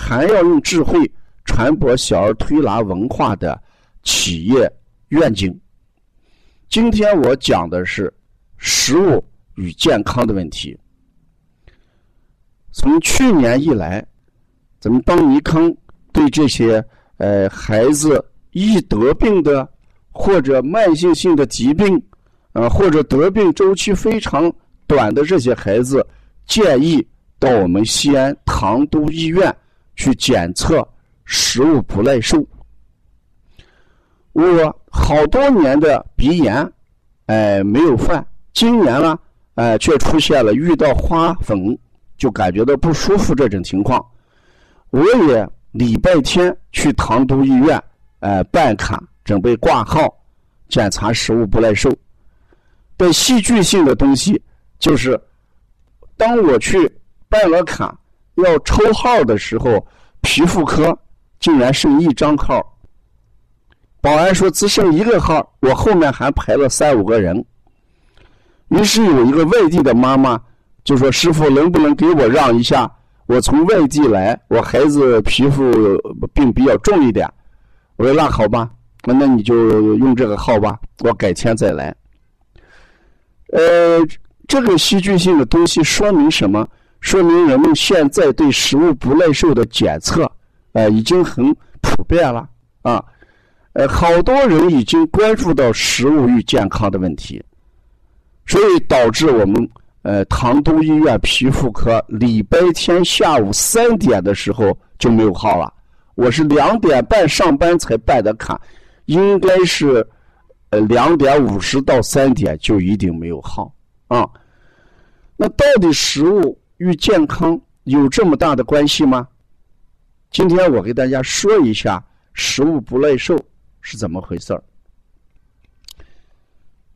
还要用智慧传播小儿推拿文化的企业愿景。今天我讲的是食物与健康的问题。从去年以来，咱们邦尼康对这些呃孩子易得病的或者慢性性的疾病，呃或者得病周期非常短的这些孩子，建议到我们西安唐都医院。去检测食物不耐受。我好多年的鼻炎，哎，没有犯。今年呢，哎，却出现了遇到花粉就感觉到不舒服这种情况。我也礼拜天去唐都医院，哎，办卡准备挂号检查食物不耐受。但戏剧性的东西就是，当我去办了卡。要抽号的时候，皮肤科竟然剩一张号。保安说只剩一个号，我后面还排了三五个人。于是有一个外地的妈妈就说：“师傅，能不能给我让一下？我从外地来，我孩子皮肤病比较重一点。”我说：“那好吧，那你就用这个号吧，我改天再来。”呃，这个戏剧性的东西说明什么？说明人们现在对食物不耐受的检测，呃，已经很普遍了啊，呃，好多人已经关注到食物与健康的问题，所以导致我们呃唐都医院皮肤科礼拜天下午三点的时候就没有号了。我是两点半上班才办的卡，应该是呃两点五十到三点就一定没有号啊。那到底食物？与健康有这么大的关系吗？今天我给大家说一下食物不耐受是怎么回事儿。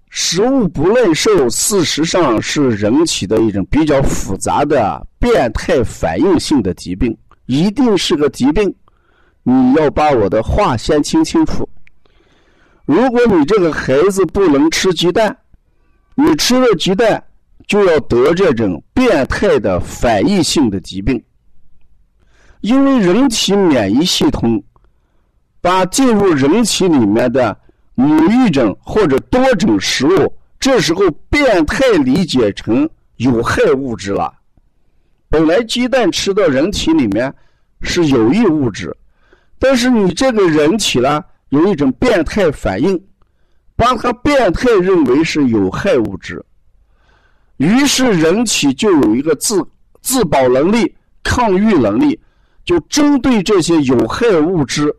食物不耐受事实上是人体的一种比较复杂的变态反应性的疾病，一定是个疾病。你要把我的话先听清楚。如果你这个孩子不能吃鸡蛋，你吃了鸡蛋。就要得这种变态的反应性的疾病，因为人体免疫系统把进入人体里面的某一种或者多种食物，这时候变态理解成有害物质了。本来鸡蛋吃到人体里面是有益物质，但是你这个人体呢有一种变态反应，把它变态认为是有害物质。于是人体就有一个自自保能力、抗御能力，就针对这些有害物质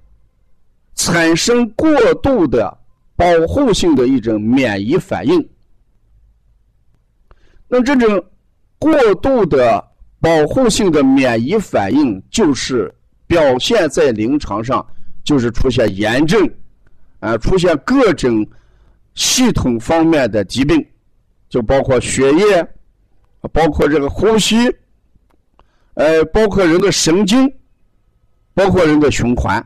产生过度的保护性的一种免疫反应。那这种过度的保护性的免疫反应，就是表现在临床上，就是出现炎症，啊，出现各种系统方面的疾病。就包括血液，包括这个呼吸，呃，包括人的神经，包括人的循环，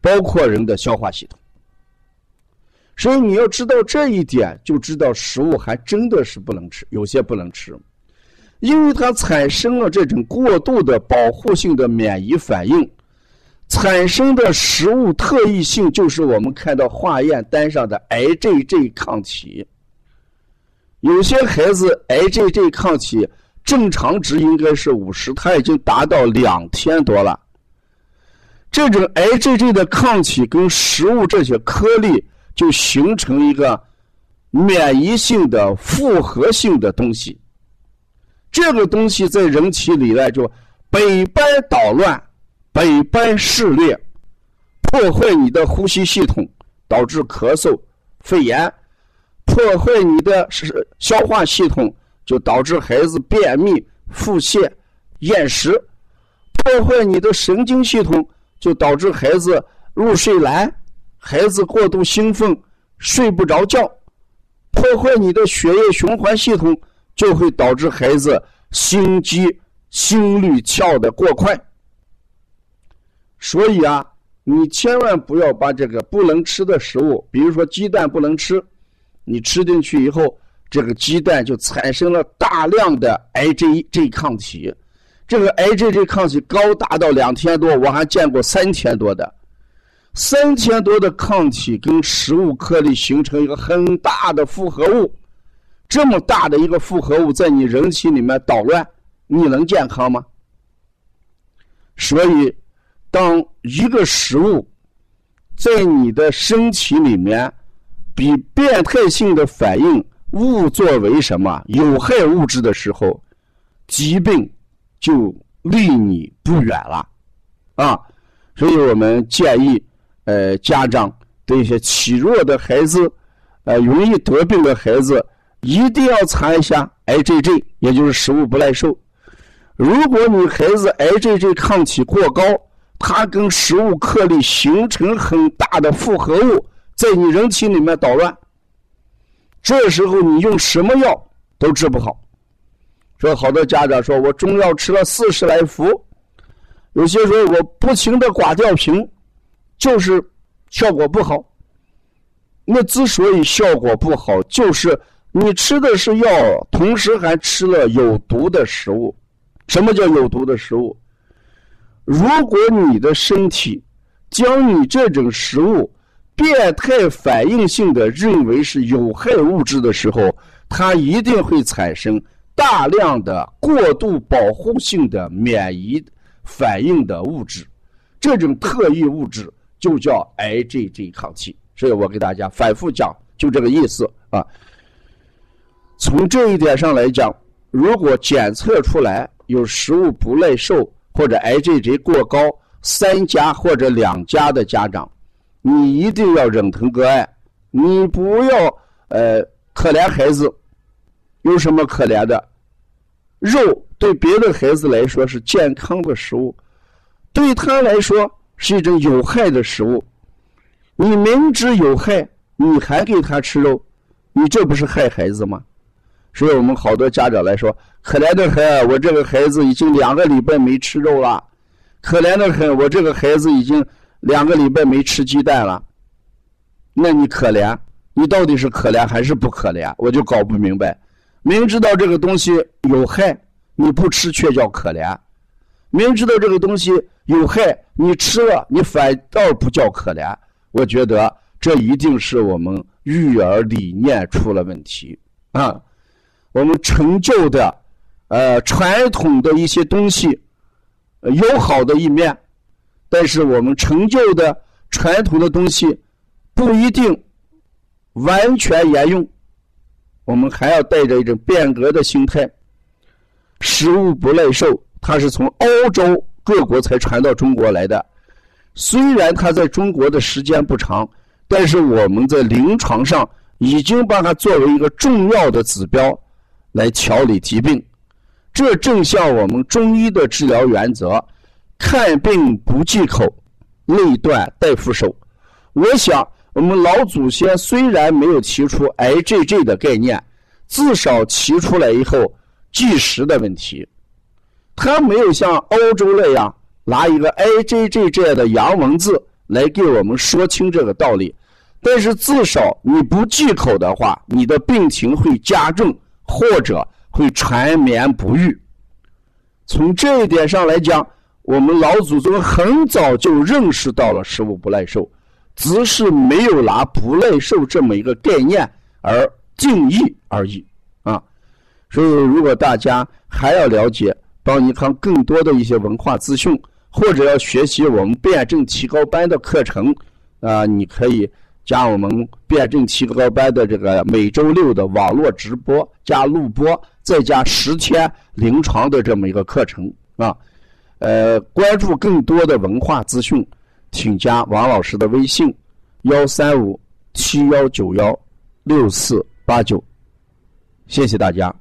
包括人的消化系统。所以你要知道这一点，就知道食物还真的是不能吃，有些不能吃，因为它产生了这种过度的保护性的免疫反应，产生的食物特异性就是我们看到化验单上的 IgG 抗体。有些孩子 IgG 抗体正常值应该是五十，他已经达到两千多了。这种 IgG 的抗体跟食物这些颗粒就形成一个免疫性的复合性的东西。这个东西在人体里呢，就百般捣乱，百般肆虐，破坏你的呼吸系统，导致咳嗽、肺炎；破坏你的是消化系统，就导致孩子便秘、腹泻、厌食；破坏你的神经系统，就导致孩子入睡难，孩子过度兴奋，睡不着觉；破坏你的血液循环系统。就会导致孩子心肌、心率跳得过快，所以啊，你千万不要把这个不能吃的食物，比如说鸡蛋不能吃，你吃进去以后，这个鸡蛋就产生了大量的 IgG 抗体，这个 IgG 抗体高达到两千多，我还见过三千多的，三千多的抗体跟食物颗粒形成一个很大的复合物。这么大的一个复合物在你人体里面捣乱，你能健康吗？所以，当一个食物在你的身体里面比变态性的反应误作为什么有害物质的时候，疾病就离你不远了啊！所以我们建议，呃，家长对一些体弱的孩子，呃，容易得病的孩子。一定要查一下 IgG，也就是食物不耐受。如果你孩子 IgG 抗体过高，它跟食物颗粒形成很大的复合物，在你人体里面捣乱，这时候你用什么药都治不好。说好多家长说我中药吃了四十来服，有些说我不停的刮吊瓶，就是效果不好。那之所以效果不好，就是。你吃的是药，同时还吃了有毒的食物。什么叫有毒的食物？如果你的身体将你这种食物变态反应性的认为是有害物质的时候，它一定会产生大量的过度保护性的免疫反应的物质。这种特异物质就叫 IgG 抗体。所以我给大家反复讲，就这个意思啊。从这一点上来讲，如果检测出来有食物不耐受或者 IgG 过高，三家或者两家的家长，你一定要忍疼割爱，你不要呃可怜孩子，有什么可怜的？肉对别的孩子来说是健康的食物，对他来说是一种有害的食物。你明知有害，你还给他吃肉，你这不是害孩子吗？所以我们好多家长来说，可怜的很，我这个孩子已经两个礼拜没吃肉了，可怜的很，我这个孩子已经两个礼拜没吃鸡蛋了。那你可怜，你到底是可怜还是不可怜？我就搞不明白。明知道这个东西有害，你不吃却叫可怜；明知道这个东西有害，你吃了你反倒不叫可怜。我觉得这一定是我们育儿理念出了问题啊。我们陈旧的，呃，传统的一些东西有好的一面，但是我们成就的传统的东西不一定完全沿用。我们还要带着一种变革的心态。食物不耐受，它是从欧洲各国才传到中国来的。虽然它在中国的时间不长，但是我们在临床上已经把它作为一个重要的指标。来调理疾病，这正像我们中医的治疗原则：看病不忌口，内断带扶手。我想，我们老祖先虽然没有提出 IgG 的概念，至少提出来以后忌食的问题。他没有像欧洲那样拿一个 IgG 这样的洋文字来给我们说清这个道理。但是至少你不忌口的话，你的病情会加重。或者会缠绵不愈。从这一点上来讲，我们老祖宗很早就认识到了食物不耐受，只是没有拿不耐受这么一个概念而定义而已啊。所以，如果大家还要了解邦尼康更多的一些文化资讯，或者要学习我们辩证提高班的课程啊，你可以加我们辩证提高班的这个每周六的网络直播加录播，再加十天临床的这么一个课程啊。呃，关注更多的文化资讯，请加王老师的微信：幺三五七幺九幺六四八九。谢谢大家。